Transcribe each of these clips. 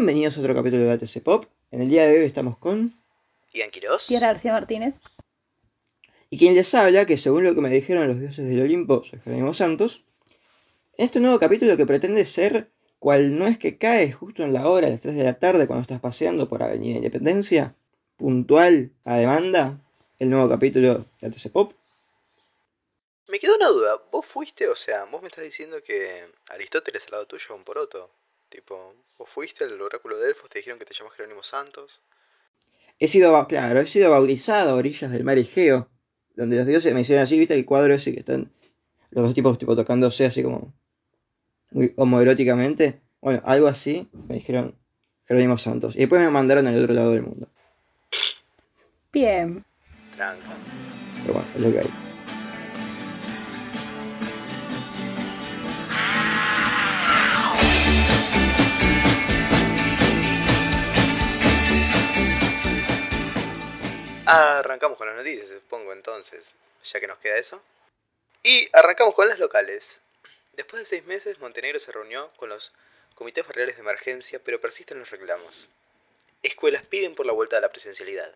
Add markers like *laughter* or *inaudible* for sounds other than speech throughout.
Bienvenidos a otro capítulo de ATC Pop. En el día de hoy estamos con... Ian Quiroz. Tierra García Martínez. Y quien les habla, que según lo que me dijeron los dioses del Olimpo, soy Jerónimo Santos, en este nuevo capítulo que pretende ser cual no es que cae justo en la hora de las 3 de la tarde cuando estás paseando por Avenida Independencia, puntual a demanda, el nuevo capítulo de ATC Pop. Me quedó una duda. ¿Vos fuiste, o sea, vos me estás diciendo que Aristóteles al lado tuyo es un poroto? Tipo, ¿vos fuiste al oráculo de Delfos, te dijeron que te llamas Jerónimo Santos? He sido, claro, he sido bautizado a orillas del mar Egeo, donde los dioses me hicieron así, viste el cuadro ese que están los dos tipos tipo tocándose así como muy homoeróticamente. Bueno, algo así, me dijeron Jerónimo Santos. Y después me mandaron al otro lado del mundo. Bien. Tranca. Pero bueno, es lo que hay. Arrancamos con las noticias, supongo entonces, ya que nos queda eso. Y arrancamos con las locales. Después de seis meses, Montenegro se reunió con los comités barriales de emergencia, pero persisten los reclamos. Escuelas piden por la vuelta a la presencialidad.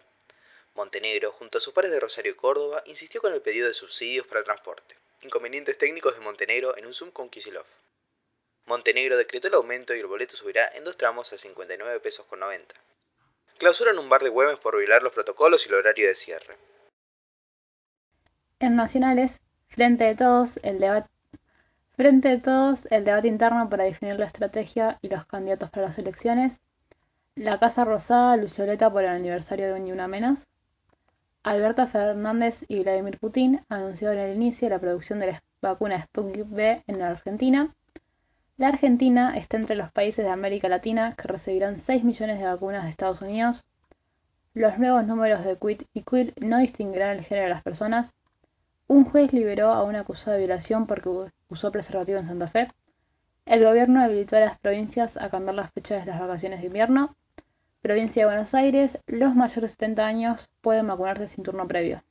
Montenegro, junto a sus pares de Rosario y Córdoba, insistió con el pedido de subsidios para el transporte. Inconvenientes técnicos de Montenegro en un Zoom con Kisilov. Montenegro decretó el aumento y el boleto subirá en dos tramos a 59 pesos con 90. Clausuran un bar de Güemes por violar los protocolos y el horario de cierre. En Nacionales, frente de todos, el debate. Frente todos, el debate interno para definir la estrategia y los candidatos para las elecciones. La Casa Rosada, Lucioleta por el aniversario de Ni Una Menos. Alberto Fernández y Vladimir Putin anunciaron el inicio de la producción de la vacuna Sputnik V en la Argentina. La Argentina está entre los países de América Latina que recibirán 6 millones de vacunas de Estados Unidos. Los nuevos números de QUIT y QUIL no distinguirán el género de las personas. Un juez liberó a un acusado de violación porque usó preservativo en Santa Fe. El gobierno habilitó a las provincias a cambiar las fechas de las vacaciones de invierno. Provincia de Buenos Aires, los mayores de 70 años pueden vacunarse sin turno previo.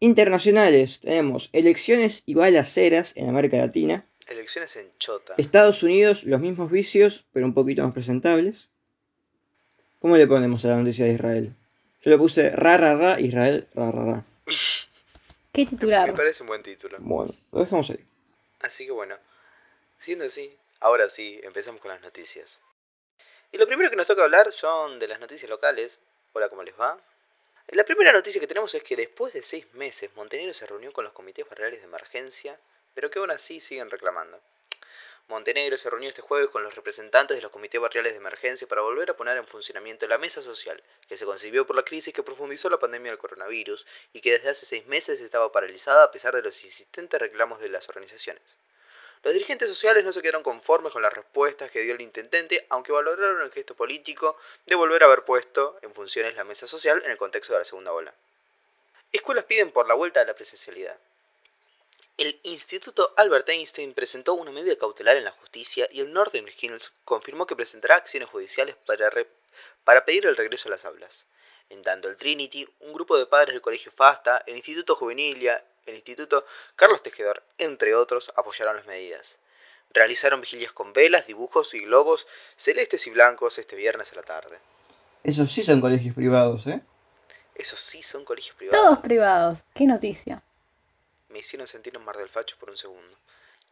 Internacionales, tenemos elecciones y balaceras en América Latina. Elecciones en Chota. Estados Unidos, los mismos vicios, pero un poquito más presentables. ¿Cómo le ponemos a la noticia de Israel? Yo le puse ra ra ra, Israel ra ra ra. *laughs* ¿Qué Me titular? parece un buen título. Bueno, lo dejamos ahí. Así que bueno, siendo así, ahora sí, empezamos con las noticias. Y lo primero que nos toca hablar son de las noticias locales. Hola, ¿cómo les va? La primera noticia que tenemos es que después de seis meses, Montenegro se reunió con los comités barriales de emergencia, pero que aún así siguen reclamando. Montenegro se reunió este jueves con los representantes de los comités barriales de emergencia para volver a poner en funcionamiento la mesa social, que se concibió por la crisis que profundizó la pandemia del coronavirus y que desde hace seis meses estaba paralizada a pesar de los insistentes reclamos de las organizaciones. Los dirigentes sociales no se quedaron conformes con las respuestas que dio el intendente, aunque valoraron el gesto político de volver a haber puesto en funciones la mesa social en el contexto de la segunda ola. Escuelas piden por la vuelta a la presencialidad. El Instituto Albert Einstein presentó una medida cautelar en la justicia y el Northern Hills confirmó que presentará acciones judiciales para, pedir el regreso a las aulas. En tanto, el Trinity, un grupo de padres del Colegio FASTA, el Instituto Juvenilia, el Instituto Carlos Tejedor, entre otros, apoyaron las medidas. Realizaron vigilias con velas, dibujos y globos celestes y blancos este viernes a la tarde. Esos sí son colegios privados, ¿eh? Esos sí son colegios privados. Todos privados. ¿Qué noticia? Me hicieron sentir un mar del facho por un segundo.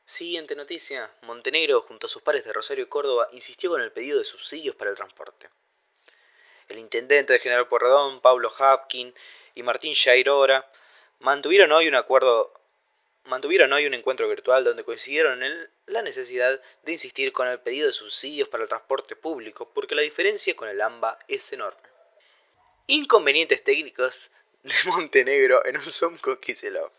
Siguiente noticia. Montenegro, junto a sus pares de Rosario y Córdoba, insistió con el pedido de subsidios para el transporte. El intendente de General Porredón, Pablo Hapkin y Martín Jairora mantuvieron hoy un acuerdo mantuvieron hoy un encuentro virtual donde coincidieron en la necesidad de insistir con el pedido de subsidios para el transporte público porque la diferencia con el AMBA es enorme. Inconvenientes técnicos de *laughs* Montenegro en un Zoom Kiselov.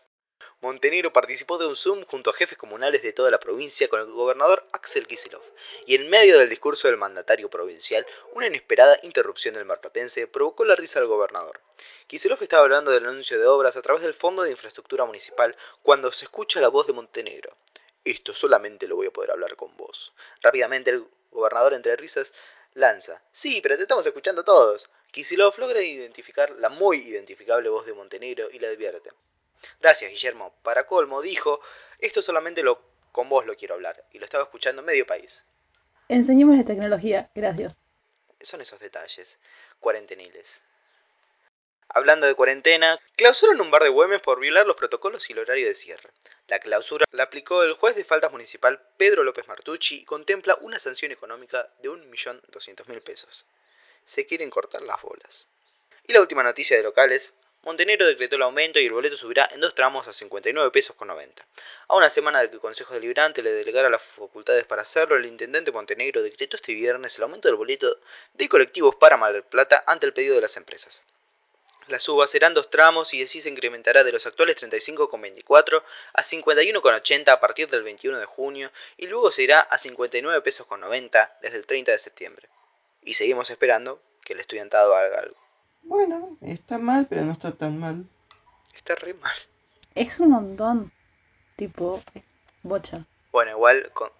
Montenegro participó de un Zoom junto a jefes comunales de toda la provincia con el gobernador Axel Kicillof, y en medio del discurso del mandatario provincial, una inesperada interrupción del marplatense provocó la risa del gobernador. Kicillof estaba hablando del anuncio de obras a través del Fondo de Infraestructura Municipal cuando se escucha la voz de Montenegro. Esto solamente lo voy a poder hablar con vos. Rápidamente el gobernador entre risas lanza. Sí, pero te estamos escuchando todos. Kicillof logra identificar la muy identificable voz de Montenegro y le advierte. Gracias, Guillermo. Para colmo, dijo, esto solamente lo con vos lo quiero hablar, y lo estaba escuchando medio país. Enseñémosle tecnología, gracias. Son esos detalles, cuarenteniles. Hablando de cuarentena, clausuran un bar de Güemes por violar los protocolos y el horario de cierre. La clausura la aplicó el juez de faltas municipal Pedro López Martucci y contempla una sanción económica de 1.200.000 pesos. Se quieren cortar las bolas. Y la última noticia de locales, Montenegro decretó el aumento y el boleto subirá en dos tramos a 59 pesos con 90. A una semana de que el Consejo Deliberante le delegara las facultades para hacerlo, el intendente Montenegro decretó este viernes el aumento del boleto de colectivos para Mar del Plata ante el pedido de las empresas. La suba serán dos tramos y así se incrementará de los actuales 35,24 a 51,80 a partir del 21 de junio y luego se irá a 59 pesos con 90 desde el 30 de septiembre. Y seguimos esperando que el estudiantado haga algo. Bueno, está mal, pero no está tan mal. Está re mal. Es un montón. Tipo, bocha. Bueno, igual con-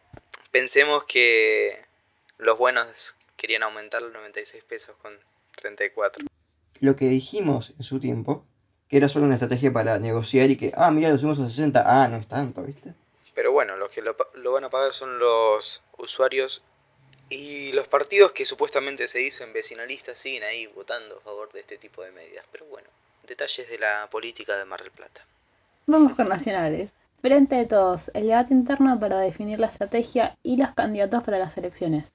pensemos que los buenos querían aumentar los 96 pesos con 34. Lo que dijimos en su tiempo, que era solo una estrategia para negociar y que, ah, mira, lo subimos a 60, ah, no es tanto, ¿viste? Pero bueno, los que lo, pa- lo van a pagar son los usuarios y los partidos que supuestamente se dicen vecinalistas siguen ahí votando a favor de este tipo de medidas. Pero bueno, detalles de la política de Mar del Plata. Vamos con nacionales. Frente de todos, el debate interno para definir la estrategia y los candidatos para las elecciones.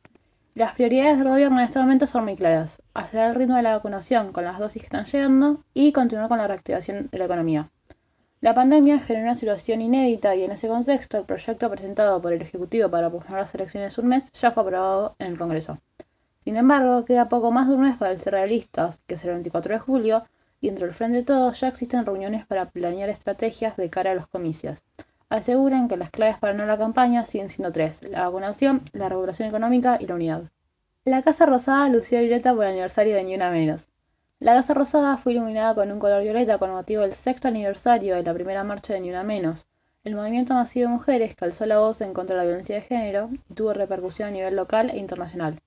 Las prioridades del gobierno en este momento son muy claras. Acelerar el ritmo de la vacunación con las dosis que están llegando y continuar con la reactivación de la economía. La pandemia generó una situación inédita y en ese contexto el proyecto presentado por el Ejecutivo para posponer las elecciones un mes ya fue aprobado en el Congreso. Sin embargo, queda poco más de un mes para el cierre de listas, que será el 24 de julio, y entre el Frente de Todos ya existen reuniones para planear estrategias de cara a los comicios. Aseguran que las claves para ganar la campaña siguen siendo tres, la vacunación, la regulación económica y la unidad. La Casa Rosada lució violeta por el aniversario de Ni Una Menos. La Casa Rosada fue iluminada con un color violeta con motivo del sexto aniversario de la primera marcha de Ni Una Menos, el movimiento masivo de mujeres que alzó la voz en contra de la violencia de género y tuvo repercusión a nivel local e internacional.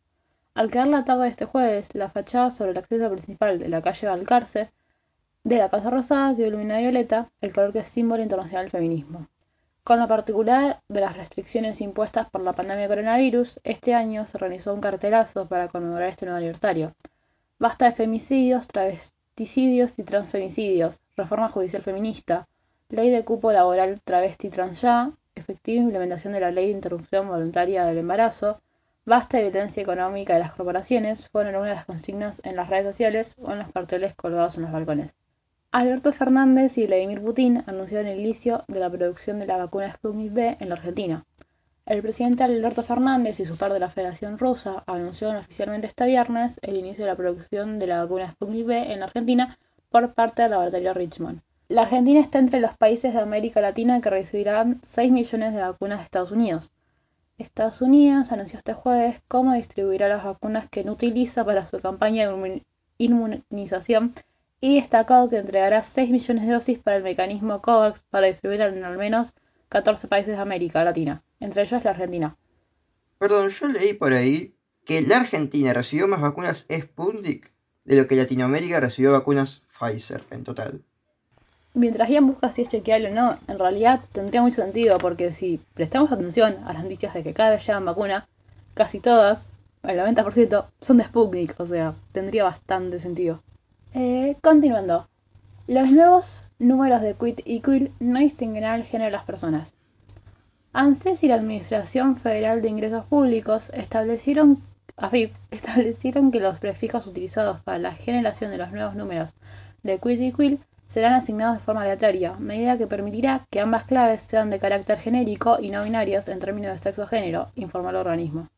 Al caer la tarde de este jueves, la fachada sobre el acceso principal de la calle Balcarce de la Casa Rosada quedó iluminada violeta, el color que es símbolo internacional del feminismo. Con la particular de las restricciones impuestas por la pandemia de coronavirus, este año se realizó un cartelazo para conmemorar este nuevo aniversario. Basta de femicidios, travesticidios y transfemicidios, reforma judicial feminista, ley de cupo laboral travesti trans ya, efectiva implementación de la ley de interrupción voluntaria del embarazo, basta de violencia económica de las corporaciones, fueron algunas de las consignas en las redes sociales o en los carteles colgados en los balcones. Alberto Fernández y Vladimir Putin anunciaron el inicio de la producción de la vacuna Sputnik V en la Argentina. El presidente Alberto Fernández y su par de la Federación Rusa anunciaron oficialmente este viernes el inicio de la producción de la vacuna Sputnik V en Argentina por parte del laboratorio Richmond. La Argentina está entre los países de América Latina que recibirán 6 millones de vacunas de Estados Unidos. Estados Unidos anunció este jueves cómo distribuirá las vacunas que no utiliza para su campaña de inmunización y destacado que entregará 6 millones de dosis para el mecanismo COVAX para distribuir en al menos 14 países de América Latina, entre ellos la Argentina. Perdón, yo leí por ahí que la Argentina recibió más vacunas Sputnik de lo que Latinoamérica recibió vacunas Pfizer en total. Mientras Ian busca si es chequeable o no, en realidad tendría mucho sentido porque si prestamos atención a las noticias de que cada vez llegan vacuna, casi todas, el 90%, son de Sputnik, o sea, tendría bastante sentido. Eh, continuando. Los nuevos números de quit y quill no distinguirán el género de las personas. ANSES y la Administración Federal de Ingresos Públicos *laughs* establecieron, que los prefijos utilizados para la generación de los nuevos números de quit y quill serán asignados de forma aleatoria, medida que permitirá que ambas claves sean de carácter genérico y no binarios en términos de sexo-género, informó el organismo.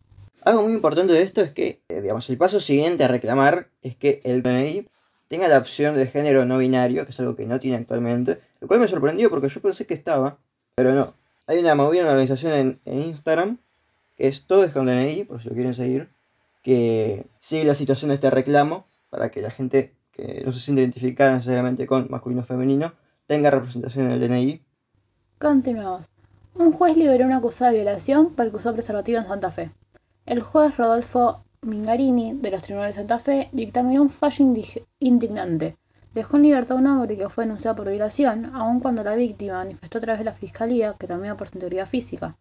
Algo muy importante de esto es que, eh, digamos, el paso siguiente a reclamar es que el DNI tenga la opción de género no binario, que es algo que no tiene actualmente, lo cual me sorprendió porque yo pensé que estaba, pero no. Hay una movida, una organización en, Instagram, que es todo es DNI, por si lo quieren seguir, que sigue la situación de este reclamo para que la gente que no se siente identificada necesariamente con masculino o femenino tenga representación en el DNI. Continuamos. Un juez liberó una acusada de violación porque usó preservativo en Santa Fe. El juez Rodolfo Mingarini, de los Tribunales de Santa Fe, dictaminó un fallo indignante. Dejó en libertad a un hombre que fue denunciado por violación, aun cuando la víctima manifestó a través de la fiscalía que temía por su integridad física.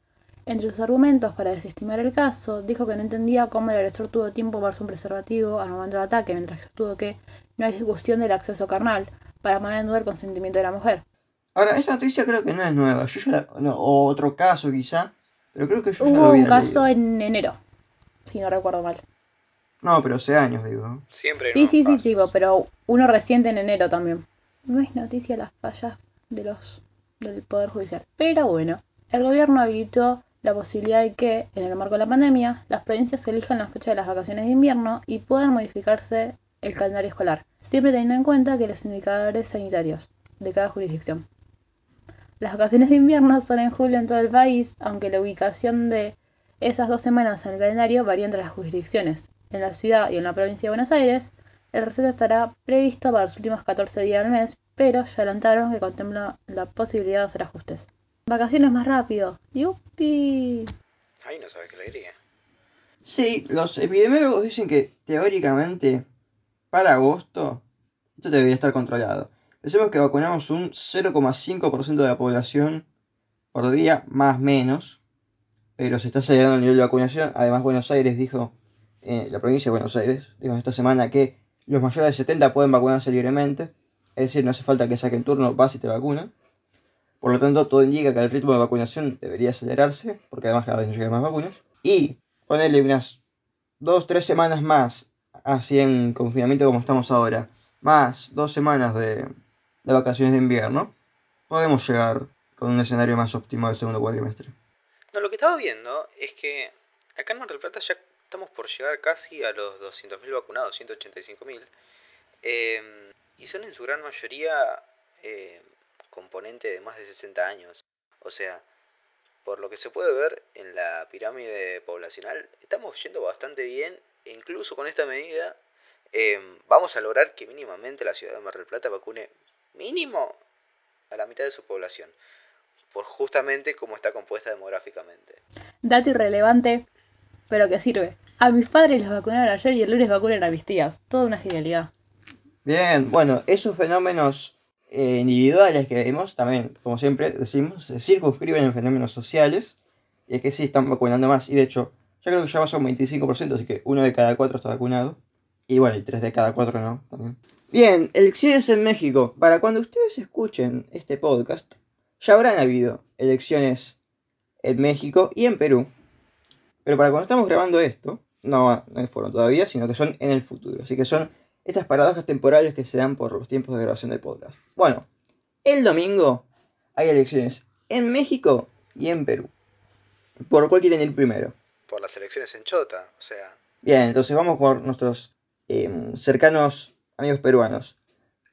Entre sus argumentos para desestimar el caso, dijo que no entendía cómo el agresor tuvo tiempo para usar un preservativo al momento del ataque, mientras sostuvo que no hay discusión del acceso carnal, para poner en duda el consentimiento de la mujer. Ahora, esa noticia creo que no es nueva. Yo ya la- no, o otro caso quizá, pero creo que yo ya lo Hubo había un caso leído. en enero, si no recuerdo mal. No, pero hace años, digo. Siempre Sí, sí, sí, tipo, pero uno reciente en enero también. No es noticia las fallas de los del Poder Judicial. Pero bueno, el gobierno habilitó la posibilidad de que, en el marco de la pandemia, las provincias elijan la fecha de las vacaciones de invierno y puedan modificarse el calendario escolar, siempre teniendo en cuenta que los indicadores sanitarios de cada jurisdicción. Las vacaciones de invierno son en julio en todo el país, aunque la ubicación de esas dos semanas en el calendario varía entre las jurisdicciones. En la ciudad y en la provincia de Buenos Aires, el receso estará previsto para los últimos 14 días del mes, pero ya adelantaron que contempla la posibilidad de hacer ajustes. Vacaciones más rápido. ¡Yupi! Ay, no sabes qué alegría. Sí, los epidemiólogos dicen que teóricamente para agosto esto debería estar controlado. Pensemos que vacunamos un 0,5% de la población por día, más menos, pero se está acelerando el nivel de vacunación. Además, Buenos Aires dijo, eh, la provincia de Buenos Aires, dijo esta semana que los mayores de 70 pueden vacunarse libremente, es decir, no hace falta que saquen turno, vas y te vacunan. Por lo tanto, todo indica que el ritmo de vacunación debería acelerarse, porque además cada vez nos llegan más vacunas. Y ponerle unas dos, tres semanas más, así en confinamiento como estamos ahora, más dos semanas de, de vacaciones de invierno, podemos llegar con un escenario más óptimo del segundo cuatrimestre. No, lo que estaba viendo es que acá en Mar del Plata ya estamos por llegar casi a los 200.000 vacunados, 185.000. eh, y son en su gran mayoría eh, componente de más de 60 años. O sea, por lo que se puede ver en la pirámide poblacional, estamos yendo bastante bien. E incluso con esta medida eh, vamos a lograr que mínimamente la ciudad de Mar del Plata vacune mínimo a la mitad de su población. Por justamente cómo está compuesta demográficamente. Dato irrelevante, pero que sirve. A mis padres los vacunaron ayer y el lunes vacunan a mis tías. Toda una genialidad. Bien, bueno, esos fenómenos eh, individuales que vemos, también, como siempre decimos, se circunscriben en fenómenos sociales, y es que sí están vacunando más, y de hecho, ya creo que ya ser un 25%, así que uno de cada cuatro está vacunado, y bueno, y tres de cada cuatro no, también. Bien, elecciones en México. Para cuando ustedes escuchen este podcast, ya habrán habido elecciones en México y en Perú. Pero para cuando estamos grabando esto, no, no fueron todavía, sino que son en el futuro. Así que son estas paradojas temporales que se dan por los tiempos de grabación del podcast. Bueno, el domingo hay elecciones en México y en Perú. ¿Por cuál quieren ir primero? Por las elecciones en Chota, o sea, Bien, entonces vamos por nuestros eh, cercanos amigos peruanos.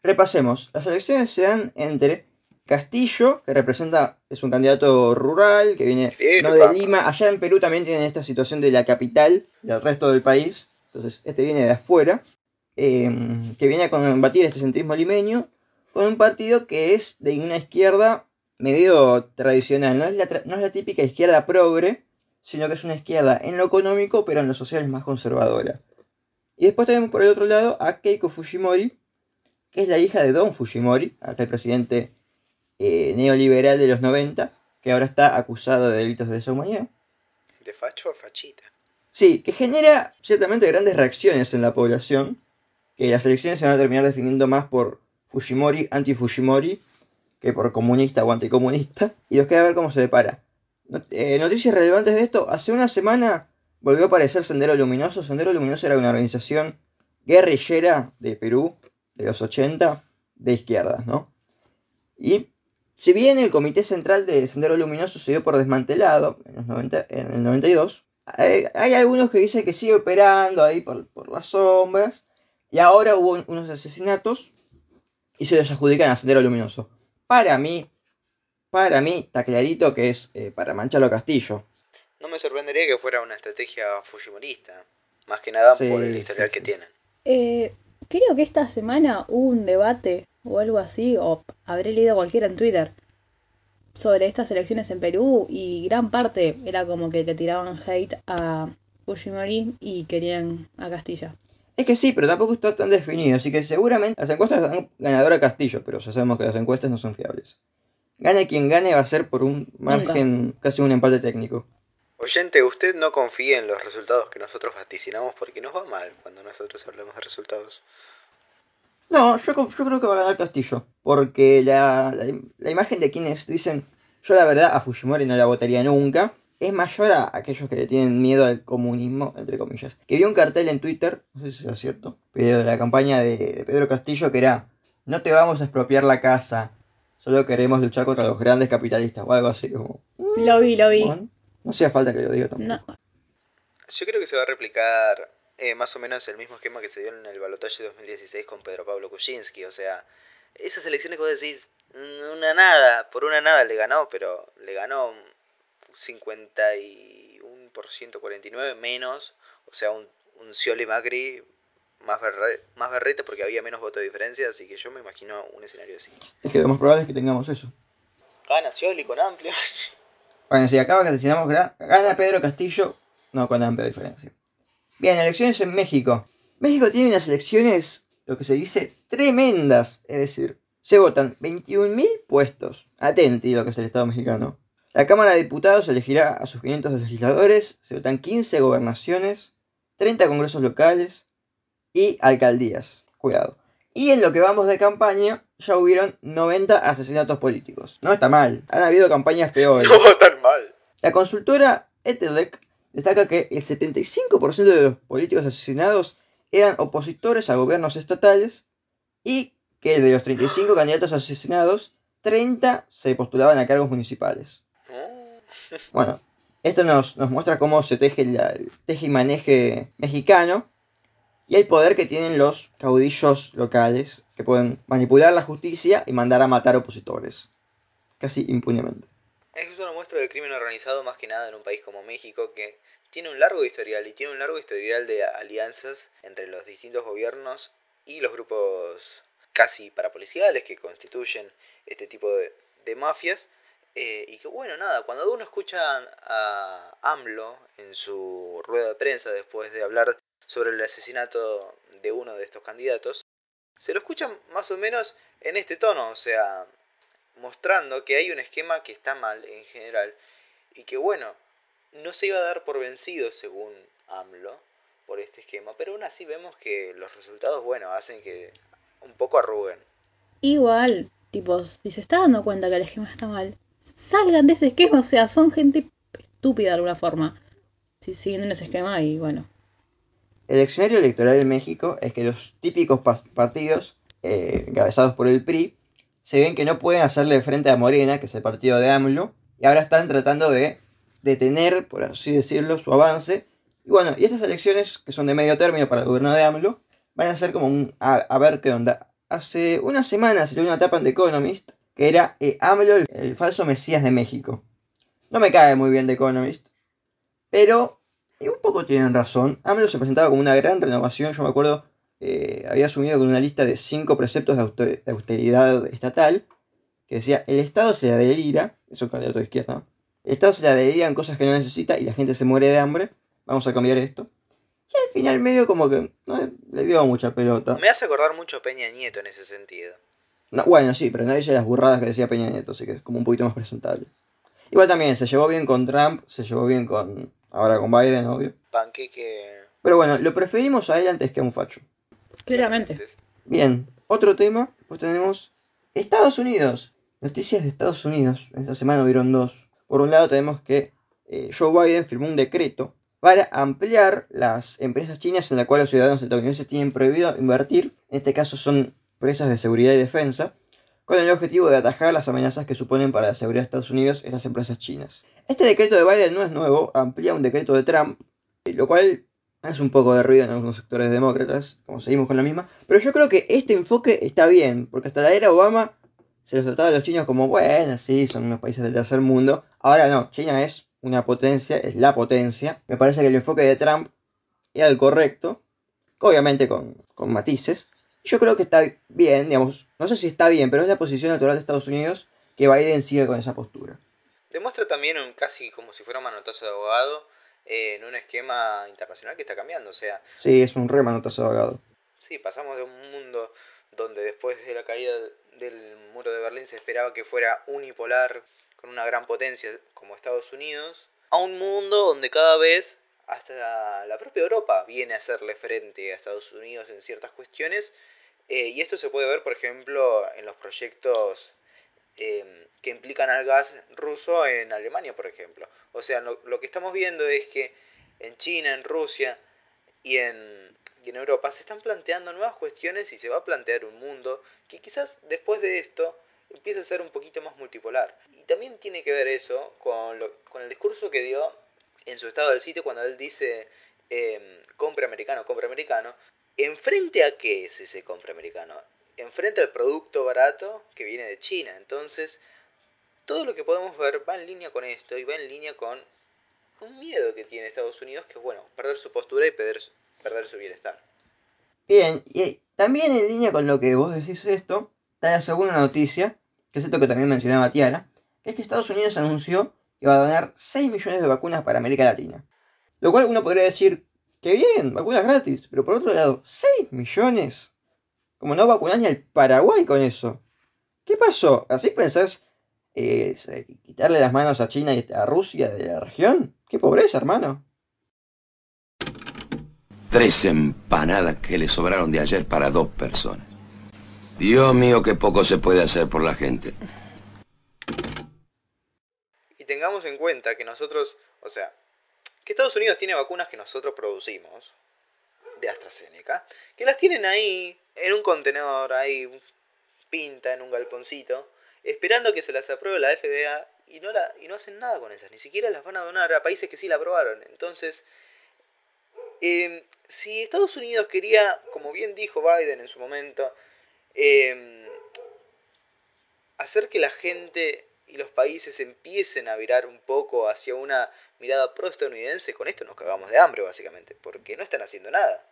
Repasemos. Las elecciones se dan entre Castillo, que representa, es un candidato rural, que viene no de. Lima. Allá en Perú también tienen esta situación de la capital y el resto del país. Entonces, este viene de afuera, eh, que viene a combatir este centrismo limeño con un partido que es de una izquierda medio tradicional. No es la, tra- no es la típica izquierda progre, sino que es una izquierda en lo económico, pero en lo social es más conservadora. Y después tenemos por el otro lado a Keiko Fujimori, que es la hija de Don Fujimori, aquel presidente eh, neoliberal de los 90, que ahora está acusado de delitos de deshumanidad. de facho a fachita. Sí, que genera ciertamente grandes reacciones en la población, que las elecciones se van a terminar definiendo más por Fujimori, anti-Fujimori, que por comunista o anticomunista, y nos queda ver cómo se depara. Not- eh, noticias relevantes de esto, hace una semana volvió a aparecer Sendero Luminoso. Sendero Luminoso era una organización guerrillera de Perú, de los 80, de izquierdas, ¿no? Y si bien el Comité Central de Sendero Luminoso se dio por desmantelado en, los 90 en el 92, hay, hay algunos que dicen que sigue operando ahí por, por las sombras, y ahora hubo un- unos asesinatos y se los adjudican a Sendero Luminoso. Para mí, para mí, está clarito que es eh, para mancharlo a Castillo. No me sorprendería que fuera una estrategia fujimorista, más que nada Sí, por el historial sí, que tienen. Eh, creo que esta semana hubo un debate o algo así, o habré leído cualquiera en Twitter, sobre estas elecciones en Perú y gran parte era como que le tiraban hate a Fujimori y querían a Castilla. Es que sí, pero tampoco está tan definido, así que seguramente las encuestas dan ganador a Castillo, pero ya sabemos que las encuestas no son fiables. Gane quien gane va a ser por un margen, casi un empate técnico. Oyente, usted no confíe en los resultados que nosotros vaticinamos porque nos va mal cuando nosotros hablamos de resultados. No, yo, yo creo que va a ganar Castillo, porque la, la, la, imagen de quienes dicen yo la verdad a Fujimori no la votaría nunca, es mayor a aquellos que le tienen miedo al comunismo, entre comillas. Que vi un cartel en Twitter, no sé si es cierto, pero de la campaña de, de Pedro Castillo que era no te vamos a expropiar la casa, solo queremos luchar contra los grandes capitalistas o algo así como... Lo vi, lo vi. Bueno, no hacía falta que lo diga tampoco. No. Yo creo que se va a replicar eh, más o menos el mismo esquema que se dio en el balotaje 2016 con Pedro Pablo Kuczynski. O sea, esas elecciones que vos decís, una nada, por una nada le ganó, pero le ganó 51%, 49% menos. O sea, un, un Scioli Macri más, berre, más berrete porque había menos voto de diferencia. Así que yo me imagino un escenario así. Es que lo más probable es que tengamos eso. Gana Scioli con amplio. *laughs* Bueno, si acaba que asesinamos, gana Pedro Castillo, no con amplia diferencia. Bien, elecciones en México. México tiene unas elecciones, lo que se dice, tremendas. Es decir, se votan 21.000 puestos. Atenti lo que es el Estado mexicano. La Cámara de Diputados elegirá a sus 500 legisladores, se votan 15 gobernaciones, 30 congresos locales y alcaldías. Cuidado. Y en lo que vamos de campaña, ya hubieron 90 asesinatos políticos. No está mal, han habido campañas peores. *laughs* No tan mal. La consultora Etelec destaca que el 75% de los políticos asesinados eran opositores a gobiernos estatales y que de los 35 candidatos asesinados, 30 se postulaban a cargos municipales. *laughs* Bueno, esto nos, nos muestra cómo se teje el teje y maneje mexicano y el poder que tienen los caudillos locales que pueden manipular la justicia y mandar a matar opositores, casi impunemente. Es una muestra del crimen organizado más que nada en un país como México que tiene un largo historial y tiene un largo historial de alianzas entre los distintos gobiernos y los grupos casi parapoliciales que constituyen este tipo de, de mafias. Eh, y que bueno, nada, cuando uno escucha a AMLO en su rueda de prensa después de hablar sobre el asesinato de uno de estos candidatos, se lo escucha más o menos en este tono, o sea, mostrando que hay un esquema que está mal en general y que bueno, no se iba a dar por vencido según AMLO por este esquema, pero aún así vemos que los resultados, bueno, hacen que un poco arruguen. Igual, tipo, si se está dando cuenta que el esquema está mal, salgan de ese esquema, o sea, son gente estúpida de alguna forma. Si siguen en ese esquema y bueno. El escenario electoral en México es que los típicos partidos, eh, encabezados por el PRI, se ven que no pueden hacerle frente a Morena, que es el partido de AMLO, y ahora están tratando de detener, por así decirlo, su avance. Y bueno, y estas elecciones, que son de medio término para el gobierno de AMLO, van a ser como un a, ver qué onda. Hace unas semanas salió una tapa en The Economist que era eh, AMLO, el, el, falso mesías de México. No me cae muy bien The Economist, pero eh, un poco tienen razón. AMLO se presentaba como una gran renovación, yo me acuerdo, eh, había asumido con una lista de cinco preceptos de, auster de austeridad estatal, que decía, el Estado se la delira, es un candidato de izquierda, el Estado se la delira en cosas que no necesita y la gente se muere de hambre, vamos a cambiar esto. Y al final medio como que no, le dio mucha pelota. Me hace acordar mucho Peña Nieto en ese sentido. No, bueno, sí, pero no dice las burradas que decía Peña Nieto, así que es como un poquito más presentable. Igual también se llevó bien con Trump, se llevó bien con. Ahora con Biden, obvio. Panqueque. Pero bueno, lo preferimos a él antes que a un facho. Claramente. Bien, otro tema, pues tenemos Estados Unidos. Noticias de Estados Unidos. Esta semana hubieron dos. Por un lado tenemos que eh, Joe Biden firmó un decreto para ampliar las empresas chinas en las cuales los ciudadanos estadounidenses tienen prohibido invertir. En este caso son empresas de seguridad y defensa, con el objetivo de atajar las amenazas que suponen para la seguridad de Estados Unidos estas empresas chinas. Este decreto de Biden no es nuevo, amplía un decreto de Trump, lo cual hace un poco de ruido en algunos sectores demócratas, como seguimos con la misma, pero yo creo que este enfoque está bien, porque hasta la era Obama se los trataba a los chinos como, bueno, sí, son unos países del tercer mundo, ahora no, China es una potencia, es la potencia, me parece que el enfoque de Trump era el correcto, obviamente con matices, yo creo que está bien, digamos, no sé si está bien, pero es la posición natural de Estados Unidos que Biden sigue con esa postura. Demuestra también un casi como si fuera un manotazo de abogado eh, en un esquema internacional que está cambiando, o sea... Sí, es un re manotazo de abogado. Sí, pasamos de un mundo donde después de la caída del muro de Berlín se esperaba que fuera unipolar con una gran potencia como Estados Unidos, a un mundo donde cada vez hasta la propia Europa viene a hacerle frente a Estados Unidos en ciertas cuestiones. Eh, y esto se puede ver, por ejemplo, en los proyectos eh, que implican al gas ruso en Alemania, por ejemplo. O sea, lo, que estamos viendo es que en China, en Rusia y en, y en Europa se están planteando nuevas cuestiones y se va a plantear un mundo que quizás después de esto empiece a ser un poquito más multipolar. Y también tiene que ver eso con, lo, con el discurso que dio en su estado del sitio cuando él dice eh, compra americano, compra americano. ¿Enfrente a qué es ese compra americano? Enfrente al producto barato que viene de China. Entonces, todo lo que podemos ver va en línea con esto y va en línea con un miedo que tiene Estados Unidos, que es bueno, perder su postura y perder, perder su bienestar. Bien, y también en línea con lo que vos decís esto, está la segunda noticia, que es esto que también mencionaba Tiara, que es que Estados Unidos anunció que va a donar 6 millones de vacunas para América Latina. Lo cual uno podría decir, que bien, vacunas gratis, pero por otro lado, 6 millones. Como no vacunás ni al Paraguay con eso. ¿Qué pasó? ¿Así pensás eh, quitarle las manos a China y a Rusia de la región? ¡Qué pobreza, hermano! Tres empanadas que le sobraron de ayer para dos personas. Dios mío, qué poco se puede hacer por la gente. Y tengamos en cuenta que nosotros, o sea, que Estados Unidos tiene vacunas que nosotros producimos, de AstraZeneca, que las tienen ahí, en un contenedor, ahí, pinta, en un galponcito, esperando que se las apruebe la FDA y no, la, y no hacen nada con esas, ni siquiera las van a donar a países que sí la aprobaron. Entonces, eh, si Estados Unidos quería, como bien dijo Biden en su momento, eh, hacer que la gente y los países empiecen a virar un poco hacia una mirada pro-estadounidense, con esto nos cagamos de hambre básicamente, porque no están haciendo nada.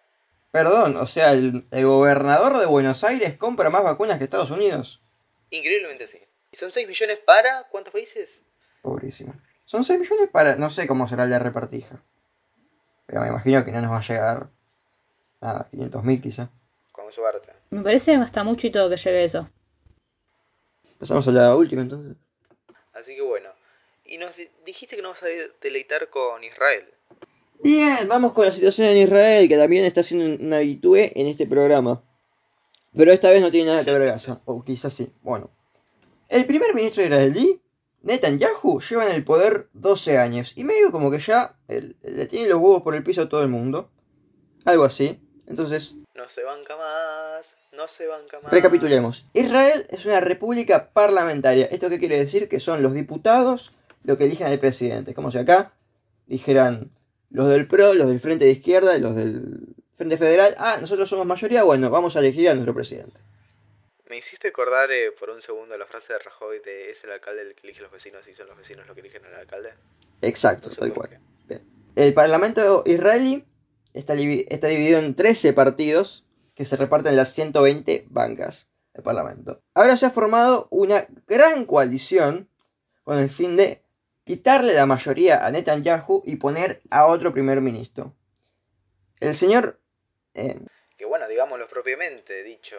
Perdón, o sea, el, el gobernador de Buenos Aires compra más vacunas que Estados Unidos. Increíblemente sí. ¿Y son 6 millones para cuántos países? Pobrísimo. Son 6 millones para, no sé cómo será de repartija. Pero me imagino que no nos va a llegar nada, 500 mil quizá. Con suerte. Me parece hasta mucho y todo que llegue eso. Pasamos a la última entonces. Así que bueno. Y nos dijiste que nos vas a deleitar con Israel. Bien, vamos con la situación en Israel, que también está siendo una habitué en este programa. Pero esta vez no tiene nada que ver Gaza, o quizás sí. Bueno. El primer ministro israelí, Netanyahu, lleva en el poder 12 años. Y medio como que ya le tiene los huevos por el piso a todo el mundo. Algo así. Entonces, No se banca más, no se banca más. recapitulemos. Israel es una república parlamentaria. ¿Esto qué quiere decir? Que son los diputados los que eligen al presidente. Como si acá dijeran los del PRO, los del Frente de Izquierda, los del Frente Federal. Ah, nosotros somos mayoría, bueno, vamos a elegir a nuestro presidente. Me hiciste acordar eh, por un segundo la frase de Rajoy de es el alcalde el que elige a los vecinos y son los vecinos los que eligen al alcalde. Exacto, No sé tal cual. Bien. El parlamento israelí está, dividido en 13 partidos que se reparten las 120 bancas del parlamento. Ahora se ha formado una gran coalición con el fin de quitarle la mayoría a Netanyahu y poner a otro primer ministro. El señor... eh, Que bueno, digámoslo propiamente dicho,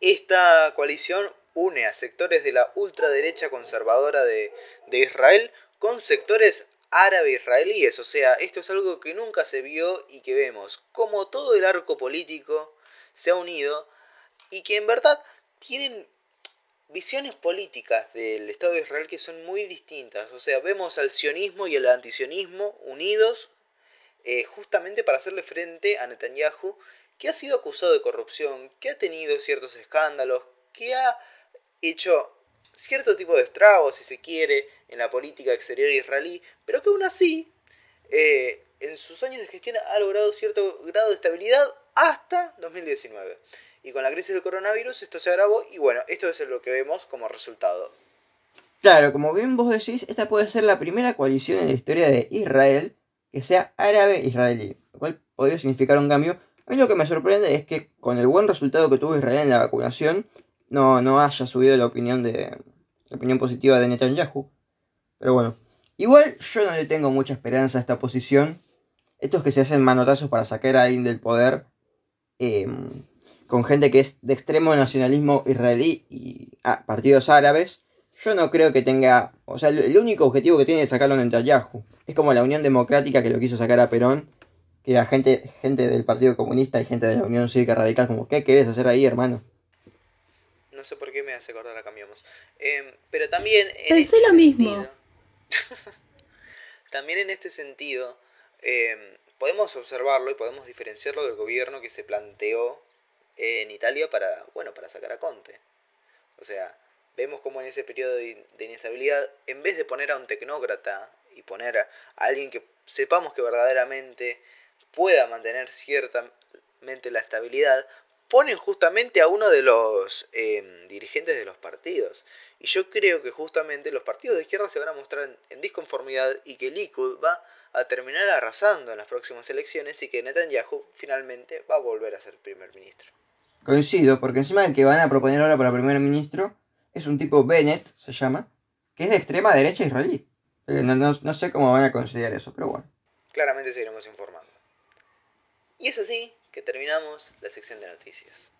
esta coalición une a sectores de la ultraderecha conservadora de, de Israel con sectores árabe-israelíes. O sea, esto es algo que nunca se vio y que vemos como todo el arco político se ha unido y que en verdad tienen visiones políticas del Estado de Israel que son muy distintas. O sea, vemos al sionismo y al antisionismo unidos eh, justamente para hacerle frente a Netanyahu, que ha sido acusado de corrupción, que ha tenido ciertos escándalos, que ha hecho cierto tipo de estragos, si se quiere, en la política exterior israelí, pero que aún así, eh, en sus años de gestión ha logrado cierto grado de estabilidad hasta 2019. Y con la crisis del coronavirus esto se agravó y bueno, esto es lo que vemos como resultado. Claro, como bien vos decís, esta puede ser la primera coalición en la historia de Israel que sea árabe-israelí, lo cual podría significar un cambio. A mí lo que me sorprende es que con el buen resultado que tuvo Israel en la vacunación, no, no haya subido la opinión de la opinión positiva de Netanyahu. Pero bueno, igual yo no le tengo mucha esperanza a esta posición. Estos que se hacen manotazos para sacar a alguien del poder, eh, con gente que es de extremo nacionalismo israelí y ah, partidos árabes, Yo no creo que tenga. O sea, el único objetivo que tiene es sacarlo a Netanyahu. Es como la Unión Democrática que lo quiso sacar a Perón. Que la gente, gente del Partido Comunista y gente de la Unión Cívica Radical, como, ¿qué querés hacer ahí, hermano? No sé por qué me hace acordar a Cambiamos. Em, pero también. En Pensé este lo mismo. sentido- *laughs* también en este sentido, em, podemos observarlo y podemos diferenciarlo del gobierno que se planteó en Italia para, bueno, para sacar a Conte. O sea, vemos como en ese periodo de, de inestabilidad, en vez de poner a un tecnócrata y poner a alguien que sepamos que verdaderamente pueda mantener ciertamente la estabilidad, ponen justamente a uno de los eh, dirigentes de los partidos. Y yo creo que justamente los partidos de izquierda se van a mostrar en, en disconformidad y que Likud va a terminar arrasando en las próximas elecciones y que Netanyahu finalmente va a volver a ser primer ministro. Coincido, porque encima el que van a proponer ahora para primer ministro es un tipo Bennett, se llama, que es de extrema derecha israelí. Eh, No, no- no sé cómo van a considerar eso, pero bueno. Claramente seguiremos informando. Y es así que terminamos la sección de noticias.